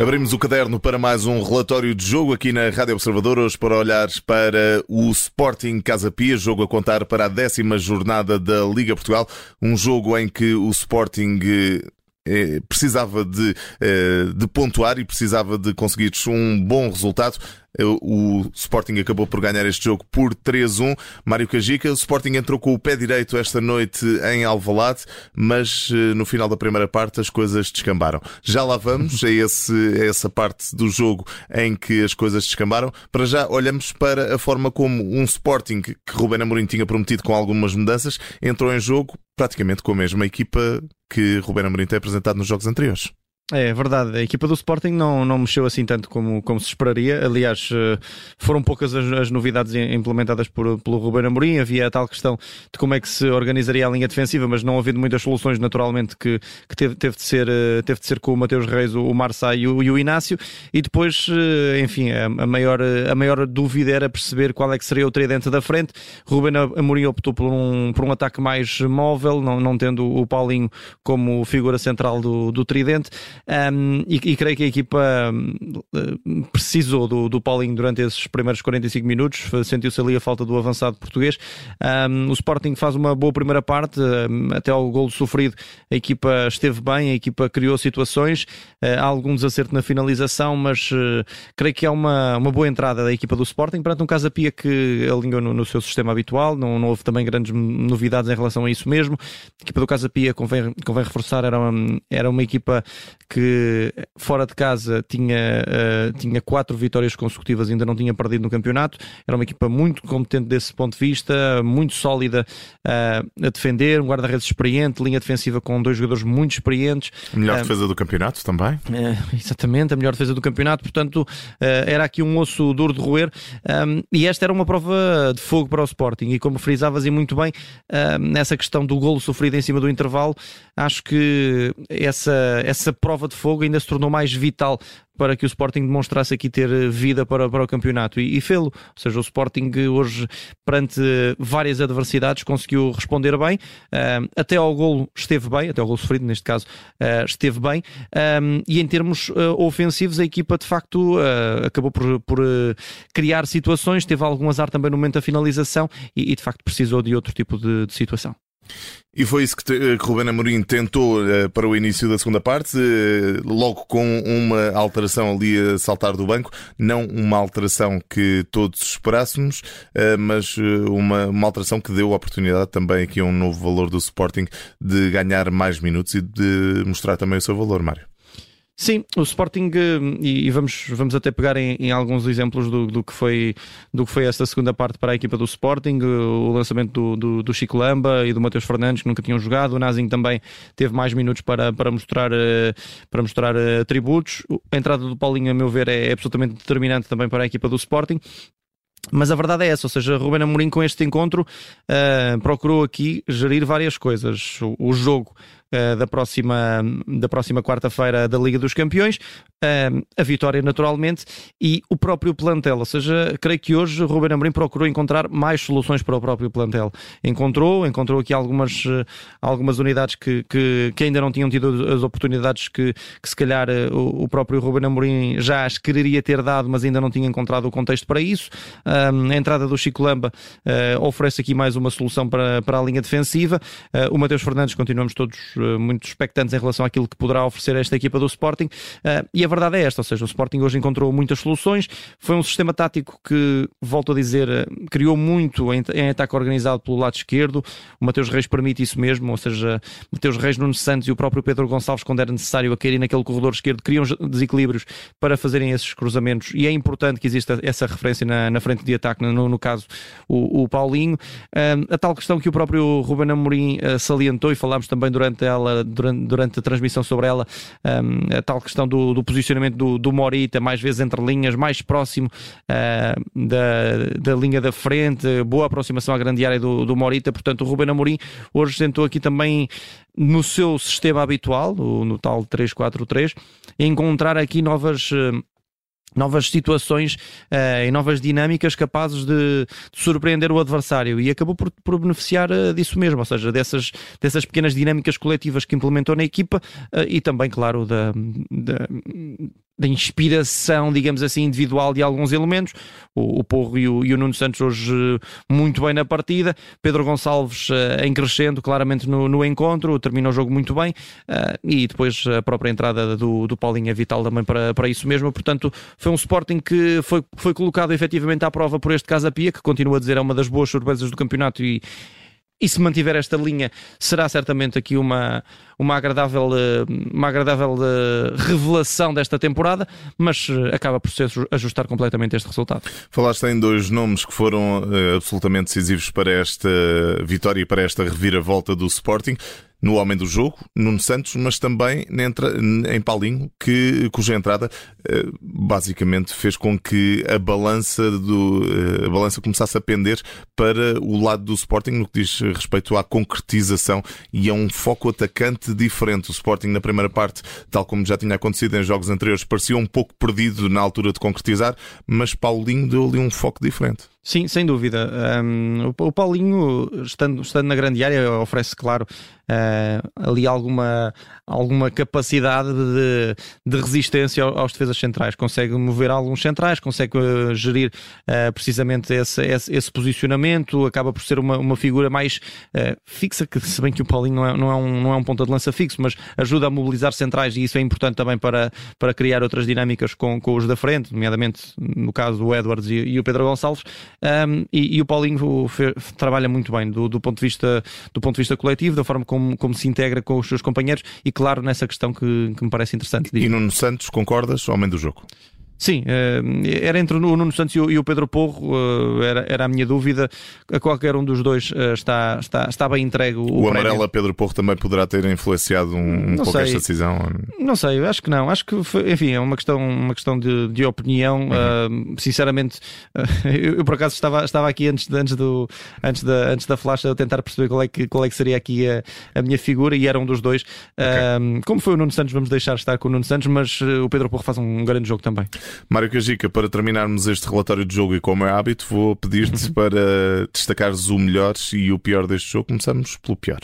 Abrimos o caderno para mais um relatório de jogo aqui na Rádio Observador, hoje para olhar para o Sporting Casa Pia, jogo a contar para a décima jornada da Liga Portugal, um jogo em que o Sporting eh, precisava de, eh, de pontuar e precisava de conseguir um bom resultado. Eh, o Sporting acabou por ganhar este jogo por 3-1. Mário Cajica, o Sporting entrou com o pé direito esta noite em Alvalade, mas no final da primeira parte as coisas descambaram. Já lá vamos a, esse, a essa parte do jogo em que as coisas descambaram. Para já olhamos para a forma como um Sporting que Rubén Amorim tinha prometido com algumas mudanças entrou em jogo praticamente com a mesma equipa que Rubén Amorim tem apresentado nos jogos anteriores. É verdade, a equipa do Sporting não, não mexeu assim tanto como, como se esperaria. Aliás, eh, foram poucas as, as novidades implementadas por, pelo Ruben Amorim. Havia a tal questão de como é que se organizaria a linha defensiva, mas não havendo muitas soluções, naturalmente, que, que teve, teve, de ser, eh, teve de ser com o Mateus Reis, o, Marçal e o, e o Inácio. E depois, eh, enfim, a, a, maior, a maior dúvida era perceber qual é que seria o tridente da frente. Ruben Amorim optou por um, por um ataque mais móvel, não, não tendo o Paulinho como figura central do, do tridente. Um, e, e, creio que a equipa um, precisou do, do Paulinho durante esses primeiros 45 minutos, sentiu-se ali a falta do avançado português. Um, o Sporting faz uma boa primeira parte, até ao golo sofrido, a equipa esteve bem, a equipa criou situações, uh, há algum desacerto na finalização, mas uh, creio que é uma, uma boa entrada da equipa do Sporting perante um Casa Pia que alinhou no, no, seu sistema habitual, não, não houve também grandes novidades em relação a isso mesmo. A equipa do Casa Pia, convém, convém reforçar, era uma, era uma equipa que fora de casa tinha, uh, tinha quatro vitórias consecutivas, ainda não tinha perdido no campeonato. Era uma equipa muito competente desse ponto de vista, muito sólida uh, a defender, um guarda-redes experiente, linha defensiva com dois jogadores muito experientes. A melhor uh, defesa do campeonato também. exatamente, a melhor defesa do campeonato. Portanto, era aqui um osso duro de roer. Um, e esta era uma prova de fogo para o Sporting. E como frisavas e muito bem, nessa questão do golo sofrido em cima do intervalo, acho que essa, essa prova prova de fogo ainda se tornou mais vital para que o Sporting demonstrasse aqui ter vida para, para o campeonato e, e fê-lo. Ou seja, o Sporting hoje, perante várias adversidades, conseguiu responder bem. Uh, até ao golo esteve bem, até ao golo sofrido, neste caso, uh, esteve bem. Um, e em termos uh, ofensivos, a equipa de facto acabou por, por criar situações, teve algum azar também no momento da finalização e, e de facto precisou de outro tipo de, de situação. E foi isso que, te, que Ruben Amorim tentou uh, para o início da segunda parte, uh, logo com uma alteração ali a saltar do banco, não uma alteração que todos esperássemos, uh, mas uma, uma alteração que deu a oportunidade também aqui a um novo valor do Sporting de ganhar mais minutos e de mostrar também o seu valor, Mário. Sim, o Sporting, eh, e, vamos, vamos até pegar em, em alguns exemplos do, do, que foi, do que foi esta segunda parte para a equipa do Sporting, eh, o lançamento do, do, do Chico Lamba e do Mateus Fernandes, que nunca tinham jogado, o Nazing também teve mais minutos para, para mostrar, eh, para mostrar atributos, a entrada do Paulinho, a meu ver, é absolutamente determinante também para a equipa do Sporting, mas a verdade é essa, ou seja, Ruben Amorim com este encontro uh, procurou aqui gerir várias coisas. O, o jogo uh, da próxima, da próxima quarta-feira da Liga dos Campeões, uh, a vitória naturalmente e o próprio plantel. Ou seja, creio que hoje Ruben Amorim procurou encontrar mais soluções para o próprio plantel. Encontrou, encontrou aqui algumas, uh, algumas unidades que, que, que, ainda não tinham tido as oportunidades que, que se calhar o, o, próprio Ruben Amorim já as quereria ter dado, mas ainda não tinha encontrado o contexto para isso. a entrada do Chico Lamba oferece aqui mais uma solução para, para a linha defensiva. o Mateus Fernandes, continuamos todos eh, muito expectantes em relação àquilo que poderá oferecer esta equipa do Sporting. Eh, e a verdade é esta, ou seja, o Sporting hoje encontrou muitas soluções. Foi um sistema tático que, volto a dizer, eh, criou muito em, ataque organizado pelo lado esquerdo. O Mateus Reis permite isso mesmo, ou seja, Mateus Reis, Nuno Santos e o próprio Pedro Gonçalves, quando era necessário a cair naquele corredor esquerdo, criam desequilíbrios para fazerem esses cruzamentos. E é importante que exista essa referência na, na frente de ataque, no, no caso, o, o Paulinho. a tal questão que o próprio Ruben Amorim salientou e falámos também durante ela, durante, durante a transmissão sobre ela, um, a tal questão do, do posicionamento do, do, Morita, mais vezes entre linhas, mais próximo uh, da, da linha da frente, boa aproximação à grande área do, do Morita. Portanto, o Ruben Amorim hoje tentou aqui também no seu sistema habitual, no tal 3-4-3, encontrar aqui novas. Novas situações uh, e novas dinâmicas capazes de, de, surpreender o adversário. E acabou por, por beneficiar uh, disso mesmo, ou seja, dessas, dessas pequenas dinâmicas coletivas que implementou na equipa uh, e também, claro, da, da da inspiração, digamos assim, individual de alguns elementos. O, o Porro e o, e o Nuno Santos hoje muito bem na partida. Pedro Gonçalves uh, em crescendo, claramente no, no encontro, termina o jogo muito bem. Uh, e depois a própria entrada do, do Paulinho é vital também para, para isso mesmo. Portanto, foi um Sporting que foi, foi colocado efetivamente à prova por este Casa Pia, que continua a dizer é uma das boas surpresas do campeonato e e se mantiver esta linha, será certamente aqui uma, uma agradável, eh, uma agradável eh, revelação desta temporada, mas eh, acaba por se ajustar completamente este resultado. Falaste em dois nomes que foram absolutamente decisivos para esta vitória e para esta reviravolta do Sporting no homem do jogo, Nuno Santos, mas também em Paulinho, que, cuja entrada eh, basicamente fez com que a balança, do, eh, a balança começasse a pender para o lado do Sporting no que diz respeito à concretização e a um foco atacante diferente. O Sporting na primeira parte, tal como já tinha acontecido em jogos anteriores, parecia um pouco perdido na altura de concretizar, mas Paulinho deu-lhe um foco diferente. Sim, sem dúvida. Um, o Paulinho, estando, estando na grande área, oferece, claro, uh, ali alguma, alguma capacidade de, de resistência aos defesas centrais. Consegue mover alguns centrais, consegue uh, gerir uh, precisamente esse, esse, esse, posicionamento, acaba por ser uma, uma figura mais fixa, que se bem que o Paulinho não é, não, é um, não é um ponta de lança fixo, mas ajuda a mobilizar centrais e isso é importante também para, para criar outras dinâmicas com, com os da frente, nomeadamente no caso do Edwards e, e o Pedro Gonçalves. Um, e, e, o Paulinho trabalha muito bem do, do, ponto de vista, do ponto de vista coletivo, da forma como, como se integra com os seus companheiros e, claro, nessa questão que, que me parece interessante. E Nuno Santos, concordas? Homem do jogo. Sim, eh, era entre o Nuno Santos e o Pedro Porro, eh, era, era a minha dúvida. A qualquer um dos dois eh, está, está, está bem entregue o, o amarelo a Pedro Porro também poderá ter influenciado um, um pouco sei. esta decisão? Não sei, acho que não. Acho que, foi, enfim, é uma questão, uma questão de, de opinião. Uhum. Uh, sinceramente, eu, eu, por acaso estava, estava aqui antes, de, antes, do, antes, da, antes da flash a tentar perceber qual é que, qual é que seria aqui a, a minha figura e era um dos dois. Okay. Uh, como foi o Nuno Santos, vamos deixar estar com o Nuno Santos, mas o Pedro Porro faz um grande jogo também. Mário Cajica, para terminarmos este relatório de jogo e como é hábito, vou pedir-te uhum. para destacares o melhor e o pior deste jogo. Começamos pelo pior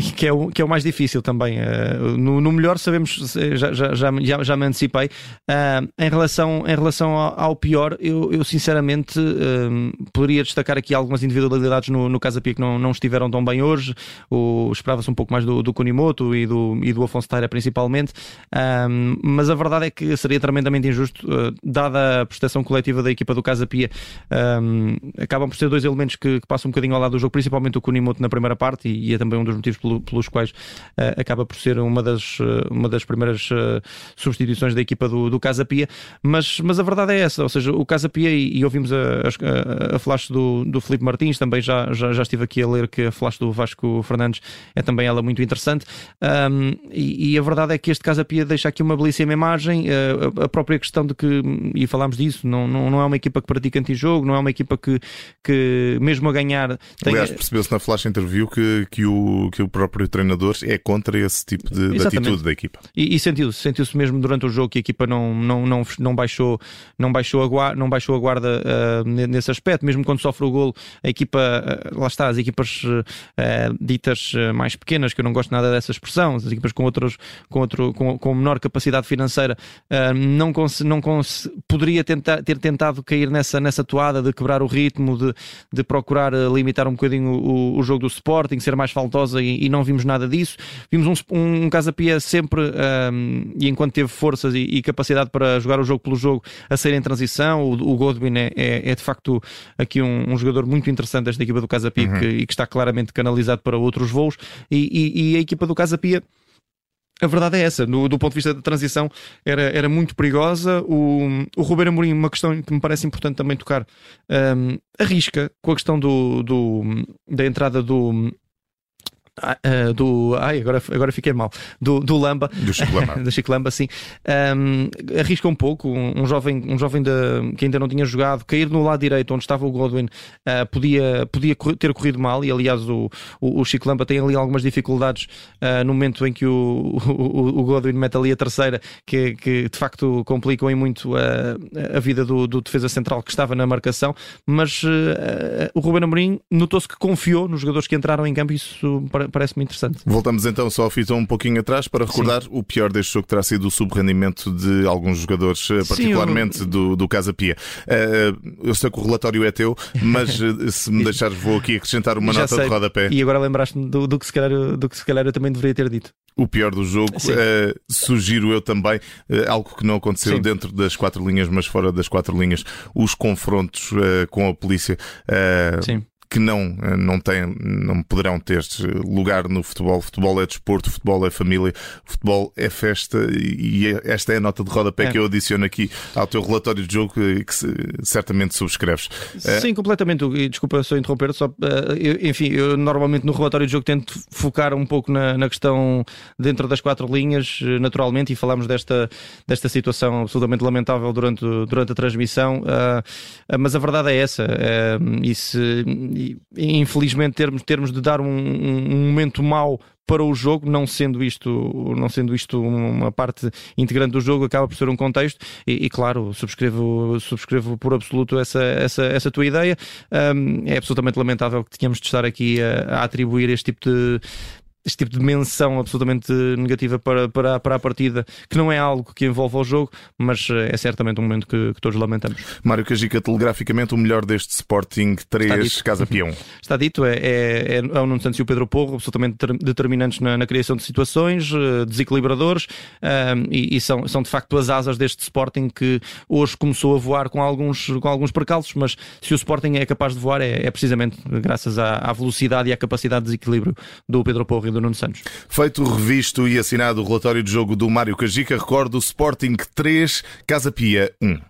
que é o, que é o mais difícil também. Uh, no, no, melhor sabemos, já, já, já, já me antecipei. Uh, em relação, em relação ao, ao pior, eu, eu sinceramente uh, poderia destacar aqui algumas individualidades no, no Casa Pia que não, não estiveram tão bem hoje. Esperava-se um pouco mais do, do Kunimoto e do, e do Afonso Taira principalmente. mas a verdade é que seria tremendamente injusto, dada a prestação coletiva da equipa do Casa Pia. acabam por ser dois elementos que, que, passam um bocadinho ao lado do jogo, principalmente o Kunimoto na primeira parte, e, e é também um dos motivos pelos quais uh, acaba por ser uma das, uh, uma das primeiras uh, substituições da equipa do, do Casa Pia. Mas, mas a verdade é essa, ou seja, o Casa Pia, e, e ouvimos a, a, a, flash do, do Felipe Martins, também já, já, já estive aqui a ler que a flash do Vasco Fernandes é também ela muito interessante. Um, e, e, a verdade é que este Casa Pia deixa aqui uma belíssima imagem, a, a própria questão de que, e falámos disso, não, não, não é uma equipa que pratica anti-jogo, não é uma equipa que, que mesmo a ganhar. Tem... Aliás, percebeu-se na flash interview que, que, o, que o próprio treinador é contra esse tipo de, de atitude da equipa. E, e sentiu-se, sentiu-se mesmo durante o jogo que a equipa não, não, não, não, baixou, não, baixou, a guarda, não baixou a guarda uh, nesse aspecto, mesmo quando sofre o golo, a equipa, uh, lá está, as equipas uh, ditas mais pequenas, que eu não gosto nada dessa expressão, as equipas com, outros, com, outro, com, com menor capacidade financeira, não, cons, não cons, poderia tentar, ter tentado cair nessa, nessa toada de quebrar o ritmo, de, de procurar limitar um bocadinho o, o jogo do Sporting, ser mais faltosa e, e não vimos nada disso. Vimos um, um, um Casa Pia sempre, um, e enquanto teve forças e, e, capacidade para jogar o jogo pelo jogo, a sair em transição. O, o Godwin é, é, é, de facto aqui um, um, jogador muito interessante desta equipa do Casa Pia uhum. que, e que está claramente canalizado para outros voos. E, e, e a equipa do Casa Pia. A verdade é essa, do, do, ponto de vista da transição, era, era muito perigosa. O, o Ruben Amorim, uma questão que me parece importante também tocar, um, arrisca com a questão do, do, da entrada do, Uh, do. Ai, agora, agora fiquei mal. Do, do Lamba. Do Chico Lamba. do Chico Lamba, sim. Um, arrisca um pouco. Um, um jovem, um jovem de, que ainda não tinha jogado, cair no lado direito, onde estava o Godwin, uh, podia, podia ter corrido mal. E aliás, o, o, o Chico Lamba tem ali algumas dificuldades uh, no momento em que o, o, o, Godwin mete ali a terceira, que, que de facto complicam em muito a, a vida do, do defesa central que estava na marcação. Mas o Ruben Amorim notou-se que confiou nos jogadores que entraram em campo. Isso parece-me interessante. Voltamos então só a fita um pouquinho atrás para recordar Sim. o pior deste jogo terá sido o subrendimento de alguns jogadores, Sim, particularmente eu... do, do Casa Pia. Uh, eu sei que o relatório é teu, mas se me deixares, vou aqui acrescentar uma Já nota sei. de rodapé. E agora lembraste-me do, do, que se calhar, do que se calhar eu também deveria ter dito. O pior do jogo, uh, sugiro eu também, uh, algo que não aconteceu Sim. dentro das quatro linhas, mas fora das quatro linhas, os confrontos com a polícia. Sim que não, eh, não, têm, não poderão ter lugar no futebol. Futebol é desporto, futebol é família, futebol é festa e é, esta é a nota de rodapé é. que eu adiciono aqui ao teu relatório de jogo que certamente subscreves. Eh, Sim, completamente. E desculpa só interromper, só, eh, enfim, eu normalmente no relatório de jogo tento focar um pouco na, na questão dentro das quatro linhas, naturalmente, e falamos desta, desta situação absolutamente lamentável durante, durante a transmissão, mas a verdade é essa. e se, e infelizmente termos, termos de dar um, um momento mau para o jogo, não sendo isto, não sendo isto uma parte integrante do jogo, acaba por ser um contexto. E, e claro, subscrevo, subscrevo por absoluto essa, essa, essa tua ideia. Um, é absolutamente lamentável que tenhamos de estar aqui a, a atribuir este tipo de este tipo de menção absolutamente negativa para, para, para a partida, que não é algo que envolve o jogo, mas eh, é certamente um momento que, que todos lamentamos. Mário Cajica, telegraficamente, o melhor deste Sporting 3 Casa Peão. Está dito, é, é, é o Nuno Santos e o Pedro Porro, absolutamente determinantes na, na criação de situações, eh, desequilibradores, um, ehm, e, e, são, são de facto as asas deste Sporting que hoje começou a voar com alguns, com alguns percalços, mas se o Sporting é capaz de voar é, é precisamente graças à, à velocidade e à capacidade de desequilíbrio do Pedro Porro do Nuno Santos. Feito, revisto e assinado o relatório de jogo do Mário Cajica, recordo Sporting 3, Casa Pia 1.